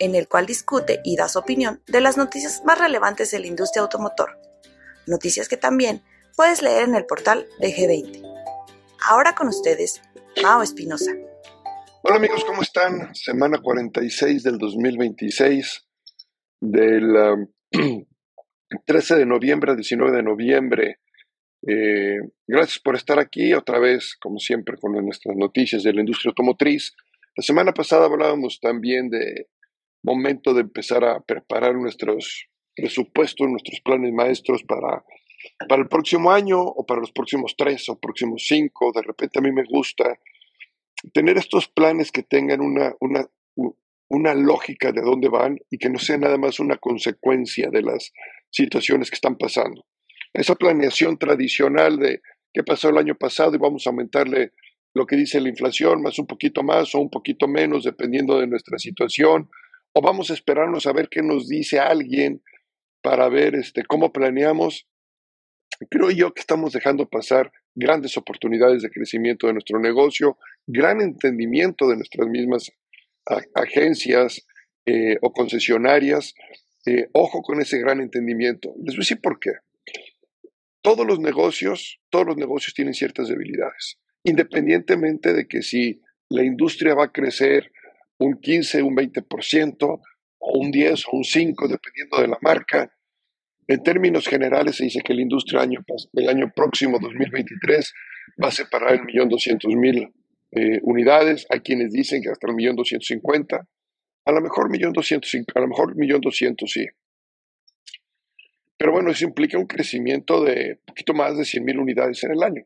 en el cual discute y da su opinión de las noticias más relevantes de la industria automotor. Noticias que también puedes leer en el portal de G20. Ahora con ustedes, Mao Espinosa. Hola amigos, ¿cómo están? Semana 46 del 2026, del 13 um, de noviembre al 19 de noviembre. Eh, gracias por estar aquí otra vez, como siempre, con nuestras noticias de la industria automotriz. La semana pasada hablábamos también de momento de empezar a preparar nuestros presupuestos, nuestros planes maestros para, para el próximo año o para los próximos tres o próximos cinco. De repente a mí me gusta tener estos planes que tengan una, una, una lógica de dónde van y que no sea nada más una consecuencia de las situaciones que están pasando. Esa planeación tradicional de qué pasó el año pasado y vamos a aumentarle lo que dice la inflación, más un poquito más o un poquito menos, dependiendo de nuestra situación, o vamos a esperarnos a ver qué nos dice alguien para ver este, cómo planeamos. Creo yo que estamos dejando pasar grandes oportunidades de crecimiento de nuestro negocio, gran entendimiento de nuestras mismas agencias eh, o concesionarias. Eh, ojo con ese gran entendimiento. Les voy a decir por qué. Todos los negocios, todos los negocios tienen ciertas debilidades, independientemente de que si la industria va a crecer un 15, un 20%, o un 10 o un 5, dependiendo de la marca. En términos generales se dice que la industria año, el año próximo, 2023, va a separar el millón doscientos mil eh, unidades. Hay quienes dicen que hasta el millón doscientos cincuenta. A lo mejor millón doscientos, a lo mejor millón doscientos, sí. Pero bueno, eso implica un crecimiento de un poquito más de 100 mil unidades en el año.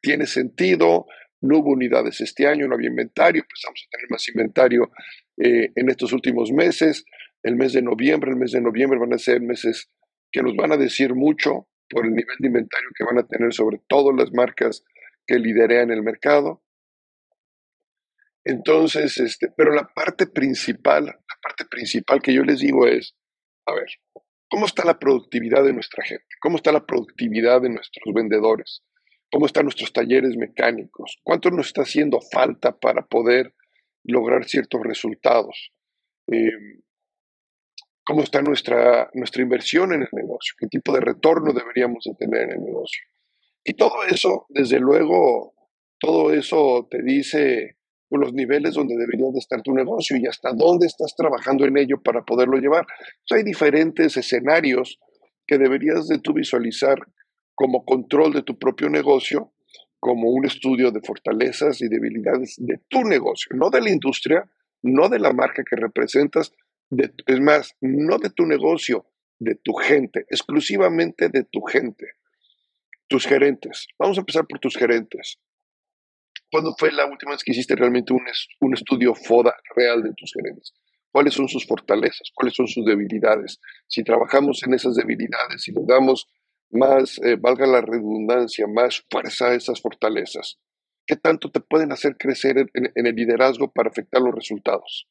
Tiene sentido, no hubo unidades este año, no había inventario, empezamos a tener más inventario eh, en estos últimos meses. El mes de noviembre, el mes de noviembre van a ser meses que nos van a decir mucho por el nivel de inventario que van a tener sobre todas las marcas que liderean el mercado. Entonces, este, pero la parte principal, la parte principal que yo les digo es, a ver, ¿cómo está la productividad de nuestra gente? ¿Cómo está la productividad de nuestros vendedores? ¿Cómo están nuestros talleres mecánicos? ¿Cuánto nos está haciendo falta para poder lograr ciertos resultados? Eh, ¿Cómo está nuestra, nuestra inversión en el negocio? ¿Qué tipo de retorno deberíamos de tener en el negocio? Y todo eso, desde luego, todo eso te dice los niveles donde debería de estar tu negocio y hasta dónde estás trabajando en ello para poderlo llevar. hay diferentes escenarios que deberías de tú visualizar como control de tu propio negocio, como un estudio de fortalezas y debilidades de tu negocio, no de la industria, no de la marca que representas, es más, no de tu negocio, de tu gente, exclusivamente de tu gente, tus gerentes. Vamos a empezar por tus gerentes. ¿Cuándo fue la última vez que hiciste realmente un, un estudio FODA real de tus gerentes? ¿Cuáles son sus fortalezas? ¿Cuáles son sus debilidades? Si trabajamos en esas debilidades, si le damos más, eh, valga la redundancia, más fuerza a esas fortalezas? ¿Qué tanto te pueden hacer crecer en, el liderazgo para afectar los resultados?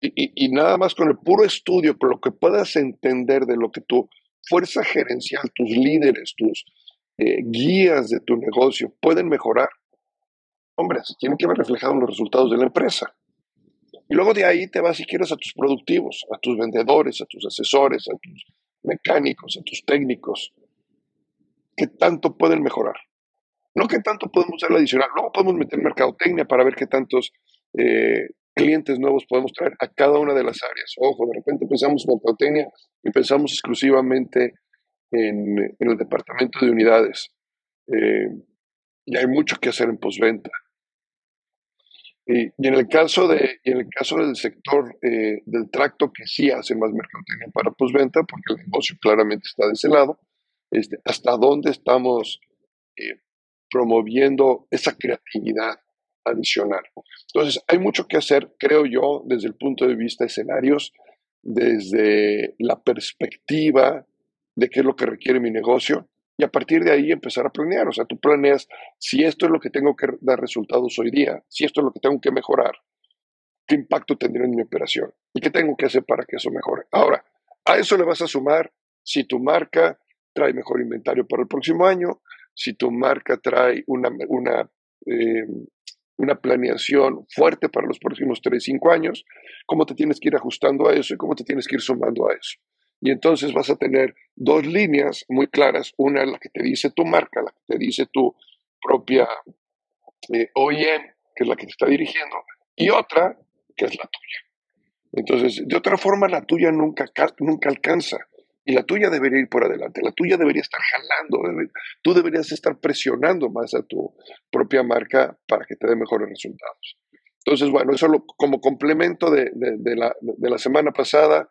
Y, nada más con el puro estudio, con lo que puedas entender de lo que tu fuerza gerencial, tus líderes, tus eh, guías de tu negocio pueden mejorar, hombre, se tienen que ver reflejados en los resultados de la empresa. Y luego de ahí te vas, si quieres, a tus productivos, a tus vendedores, a tus asesores, a tus mecánicos, a tus técnicos, ¿qué tanto pueden mejorar? No qué tanto podemos usar la adicional, luego podemos meter mercadotecnia para ver qué tantos eh, clientes nuevos podemos traer a cada una de las áreas. Ojo, de repente pensamos en mercadotecnia y pensamos exclusivamente en, el departamento de unidades. Eh, y hay mucho que hacer en postventa. Y, en el caso de, en el caso del sector eh, del tracto que sí hace más mercadotecnia para postventa, porque el negocio claramente está de ese lado, este, hasta dónde estamos eh, promoviendo esa creatividad adicional. Entonces, hay mucho que hacer, creo yo, desde el punto de vista de escenarios. desde la perspectiva de qué es lo que requiere mi negocio y a partir de ahí empezar a planear. O sea, tú planeas si esto es lo que tengo que dar resultados hoy día, si esto es lo que tengo que mejorar, qué impacto tendrá en mi operación y qué tengo que hacer para que eso mejore. Ahora, a eso le vas a sumar si tu marca trae mejor inventario para el próximo año, si tu marca trae una, una, eh, una planeación fuerte para los próximos 3, 5 años, cómo te tienes que ir ajustando a eso y cómo te tienes que ir sumando a eso. Y entonces vas a tener dos líneas muy claras, una la que te dice tu marca, la que te dice tu propia eh, OEM, que es la que te está dirigiendo, y otra que es la tuya. Entonces, de otra forma, la tuya nunca, nunca alcanza. Y la tuya debería ir por adelante, la tuya debería estar jalando, tú deberías estar presionando más a tu propia marca para que te dé mejores resultados. Entonces, bueno, eso como complemento de, la, de la semana pasada,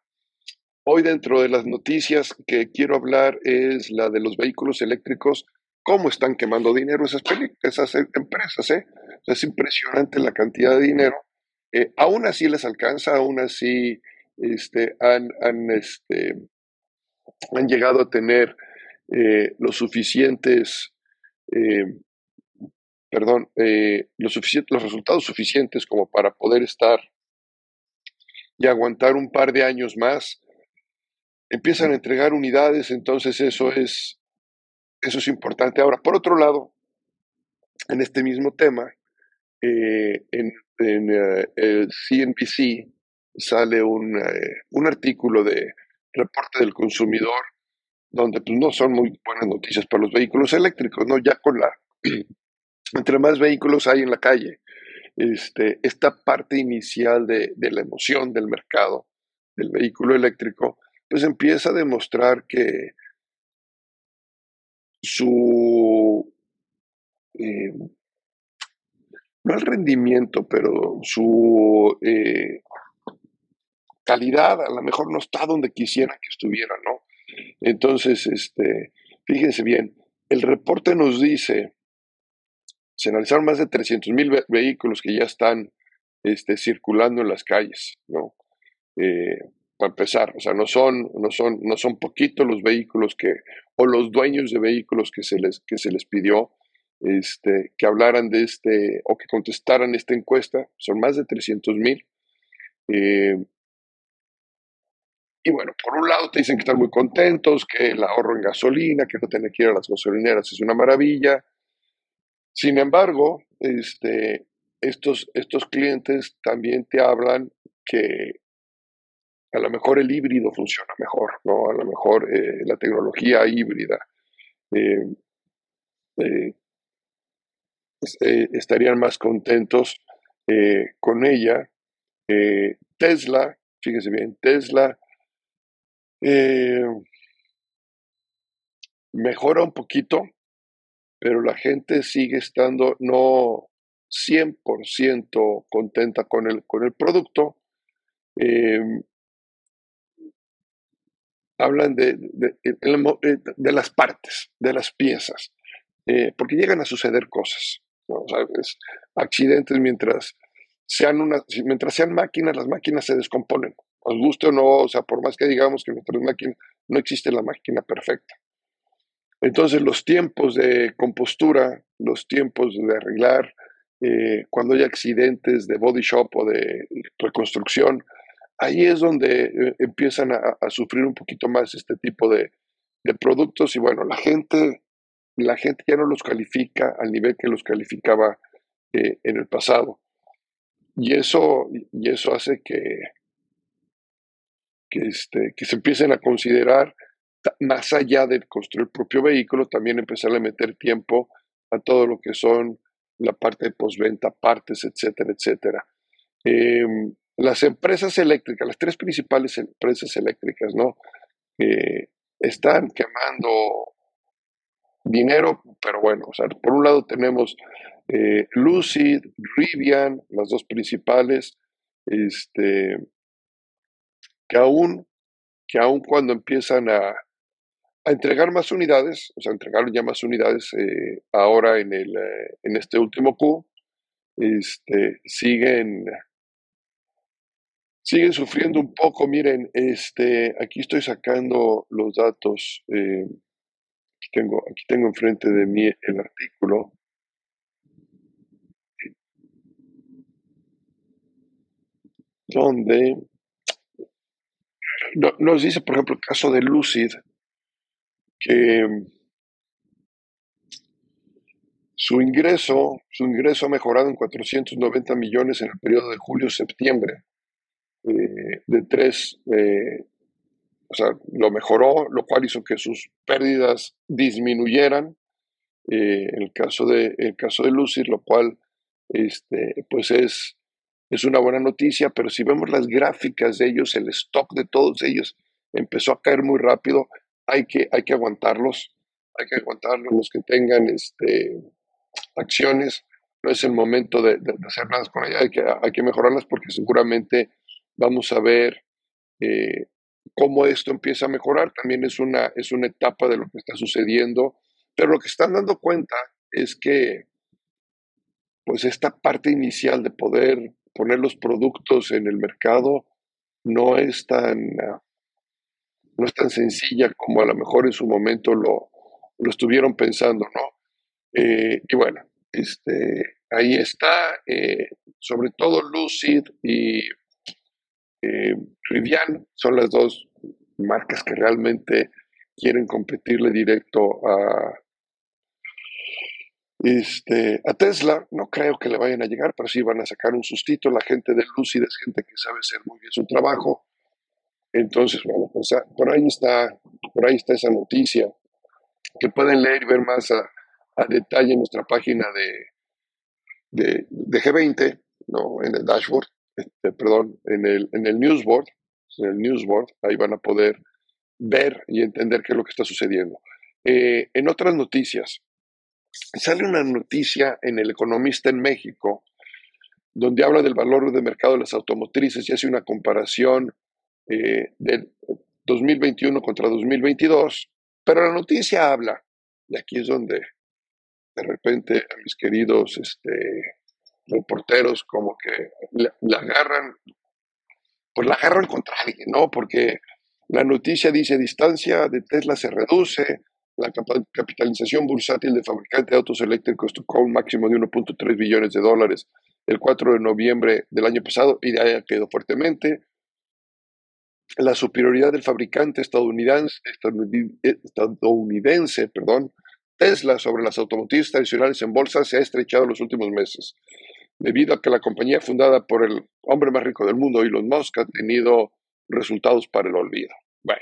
Hoy dentro de las noticias que quiero hablar es la de los vehículos eléctricos, cómo están quemando dinero esas, esas empresas. ¿eh? Es impresionante la cantidad de dinero. Eh, aún así les alcanza, aún así este, han, han, este, han llegado a tener eh, los suficientes, eh, perdón, los, suficientes, los resultados suficientes como para poder estar y aguantar un par de años más empiezan a entregar unidades, entonces eso es, eso es importante. Ahora, por otro lado, en este mismo tema, eh, en, eh, el CNBC sale un, eh, un, artículo de reporte del consumidor donde pues, no son muy buenas noticias para los vehículos eléctricos, ¿no? Ya con la, entre más vehículos hay en la calle, este, esta parte inicial de, de la emoción del mercado del vehículo eléctrico, pues empieza a demostrar que su, eh, no el rendimiento, pero su eh, calidad a lo mejor no está donde quisiera que estuviera, ¿no? Entonces, este, fíjense bien, el reporte nos dice, se analizaron más de 300 mil vehículos que ya están este, circulando en las calles, ¿no? Eh, para empezar, o sea, no son, no son, no son poquitos los vehículos que, o los dueños de vehículos que se les, que se les pidió este, que hablaran de este, o que contestaran esta encuesta, son más de 300 mil. Eh, y bueno, por un lado te dicen que están muy contentos, que el ahorro en gasolina, que no tener que ir a las gasolineras es una maravilla. Sin embargo, este, estos, estos clientes también te hablan que a lo mejor el híbrido funciona mejor, ¿no? A lo mejor eh, la tecnología híbrida eh, eh, estarían más contentos con ella. Tesla, fíjese bien, Tesla mejora un poquito, pero la gente sigue estando no 100% contenta con el, con el producto hablan de, de, las partes, de las piezas, eh, porque llegan a suceder cosas, accidentes mientras sean, una, mientras sean máquinas, las máquinas se descomponen, nos guste o no, o sea, por más que digamos que nuestras máquinas, no existe la máquina perfecta. Entonces los tiempos de compostura, los tiempos de arreglar, eh, cuando hay accidentes de body shop o de reconstrucción, ahí es donde eh, empiezan a, sufrir un poquito más este tipo de, productos y bueno, la gente, la gente ya no los califica al nivel que los calificaba eh, en el pasado. Y eso, y eso hace que, que, este, que se empiecen a considerar, más allá de construir el propio vehículo, también empezar a meter tiempo a todo lo que son la parte de postventa, partes, etcétera, etcétera. Em, las empresas eléctricas, las tres principales empresas eléctricas, ¿no? están quemando dinero, pero bueno, o sea, por un lado tenemos eh, Lucid, Rivian, las dos principales, este, que aún, que aún cuando empiezan a, a entregar más unidades, o sea, entregaron ya más unidades eh, ahora en, el, eh, en este último Q, este, siguen siguen sufriendo un poco. Miren, este, aquí estoy sacando los datos. Eh, aquí, tengo, aquí tengo enfrente de mí el artículo. Donde nos dice, por ejemplo, el caso de Lucid, que su ingreso, su ingreso ha mejorado en 490 millones en el periodo de julio-septiembre, eh, de tres, eh, o sea, lo mejoró, lo cual hizo que sus pérdidas disminuyeran. Eh, el caso de, el caso de Lucid, lo cual, este, pues es, es una buena noticia, pero si vemos las gráficas de ellos, el stock de todos ellos empezó a caer muy rápido, hay que, hay que aguantarlos, hay que aguantarlos los que tengan este, acciones, no es el momento de, hacer nada con ellas, hay que, hay que mejorarlas porque seguramente vamos a ver eh, cómo esto empieza a mejorar. También es una, es una etapa de lo que está sucediendo, pero lo que están dando cuenta es que pues esta parte inicial de poder poner los productos en el mercado no es tan, no es tan sencilla como a lo mejor en su momento lo, lo estuvieron pensando, ¿no? Eh, y bueno, este, ahí está, eh, sobre todo Lucid y eh, Rivian son las dos marcas que realmente quieren competirle directo a, este, a Tesla. No creo que le vayan a llegar, pero sí van a sacar un sustito. La gente de Lucid es gente que sabe hacer muy bien su trabajo. Entonces, bueno, pues ah, por ahí está, por ahí está esa noticia que pueden leer y ver más a, detalle en nuestra página de, de, G20, ¿no? en el dashboard, este, perdón, en el, en el newsboard, en el newsboard, ahí van a poder ver y entender qué es lo que está sucediendo. Eh, en otras noticias, sale una noticia en El Economista en México, donde habla del valor de mercado de las automotrices y hace una comparación eh, del 2021 contra 2022, pero la noticia habla, y aquí es donde de repente mis queridos este, reporteros como que la, agarran, pues la agarran contra alguien, ¿no? Porque la noticia dice distancia de Tesla se reduce, la capitalización bursátil de fabricante de autos eléctricos tocó un máximo de 1.3 billones de dólares el 4 de noviembre del año pasado y de ahí ha quedado fuertemente. La superioridad del fabricante estadounidense, estadounidense perdón, Tesla sobre las automotrices tradicionales en bolsa se ha estrechado en los últimos meses, debido a que la compañía fundada por el hombre más rico del mundo, Elon Musk, ha tenido resultados para el olvido. Bueno.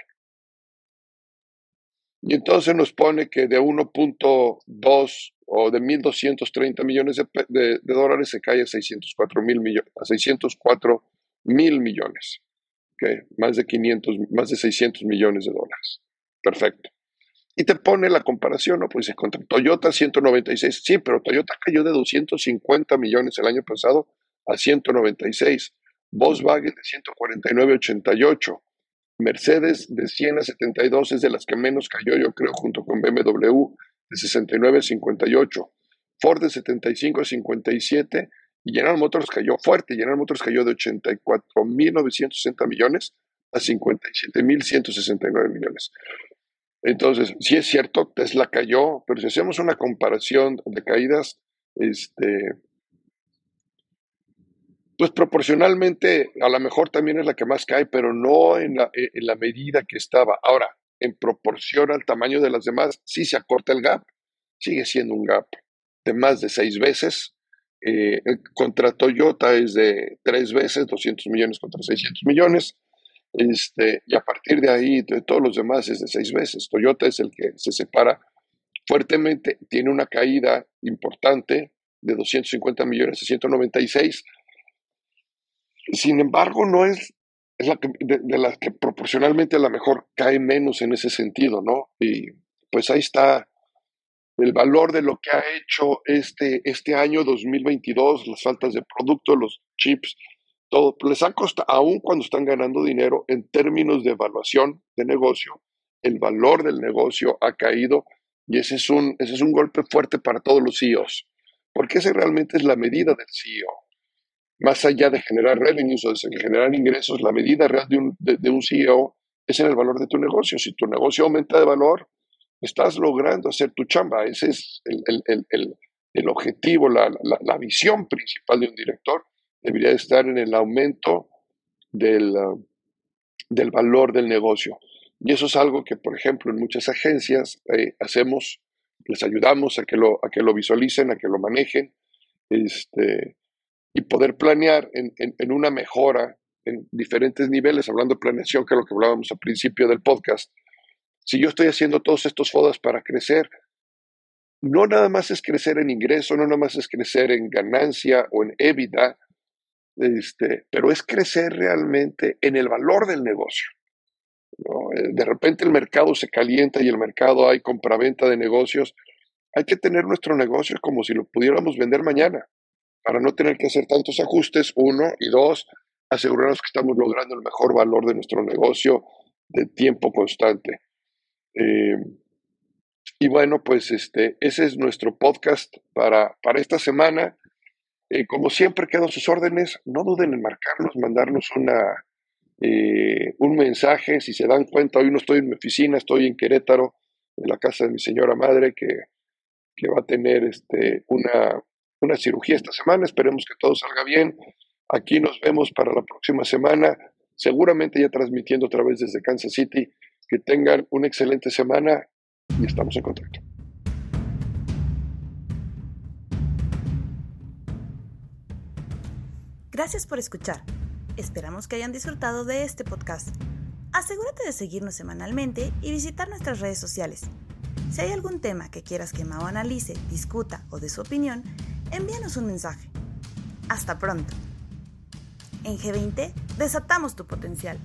Y entonces nos pone que de 1.2 o de 1.230 millones de, dólares se cae a 604 mil millones, a 604 mil millones. Más de 500, más de 600 millones de dólares. Perfecto. Y te pone la comparación, ¿no? Pues contra Toyota 196, sí, pero Toyota cayó de 250 millones el año pasado a 196, Volkswagen de 149,88, Mercedes de 100 a 72 es de las que menos cayó, yo creo, junto con BMW de 69 a 58, Ford de 75 a 57 y General Motors cayó fuerte, General Motors cayó de 84.960 millones a 57.169 millones. Entonces, sí es cierto, Tesla cayó, pero si hacemos una comparación de caídas, este, pues proporcionalmente a lo mejor también es la que más cae, pero no en la, en la medida que estaba. Ahora, en proporción al tamaño de las demás, sí se acorta el gap, sigue siendo un gap de más de seis veces. Eh, contra Toyota es de tres veces, 200 millones contra 600 millones. Este, y a partir de ahí, de todos los demás es de seis veces. Toyota es el que se separa fuertemente, tiene una caída importante de 250 millones a 196. Sin embargo, no es, la de, de las que proporcionalmente a lo mejor cae menos en ese sentido, ¿no? Y pues ahí está el valor de lo que ha hecho este, este año 2022, las faltas de producto, los chips, todo. Les ha costado, aun cuando están ganando dinero, en términos de evaluación de negocio, el valor del negocio ha caído y ese es un, ese es un golpe fuerte para todos los CEOs, porque ese realmente es la medida del CEO. más allá de generar revenues o de generar ingresos, la medida real de un, de, un CEO es en el valor de tu negocio. Si tu negocio aumenta de valor, estás logrando hacer tu chamba. Ese es el, el, el, el objetivo, la, la, visión principal de un director. Debería estar en el aumento del, del valor del negocio. Y eso es algo que, por ejemplo, en muchas agencias eh, hacemos, les ayudamos a que, lo, a que lo visualicen, a que lo manejen, este, y poder planear en, en, una mejora en diferentes niveles, hablando de planeación, que es lo que hablábamos al principio del podcast. Si yo estoy haciendo todos estos fodas para crecer, no nada más es crecer en ingreso, no nada más es crecer en ganancia o en EBITDA, este, pero es crecer realmente en el valor del negocio. Eh, de repente el mercado se calienta y el mercado hay compraventa de negocios. Hay que tener nuestro negocio como si lo pudiéramos vender mañana para no tener que hacer tantos ajustes, uno, y dos, asegurarnos que estamos logrando el mejor valor de nuestro negocio de tiempo constante. Eh, y bueno, pues este, ese es nuestro podcast para, para esta semana. Eh, como siempre, quedan sus órdenes. No duden en marcarnos, mandarnos una, eh, un mensaje. Si se dan cuenta, hoy no estoy en mi oficina, estoy en Querétaro, en la casa de mi señora madre, que, que va a tener este, una, una cirugía esta semana. Esperemos que todo salga bien. Aquí nos vemos para la próxima semana, seguramente ya transmitiendo otra vez desde Kansas City. Que tengan una excelente semana y estamos en contacto. Gracias por escuchar. Esperamos que hayan disfrutado de este podcast. Asegúrate de seguirnos semanalmente y visitar nuestras redes sociales. Si hay algún tema que quieras que Mao analice, discuta o dé su opinión, envíanos un mensaje. Hasta pronto. En G20 desatamos tu potencial.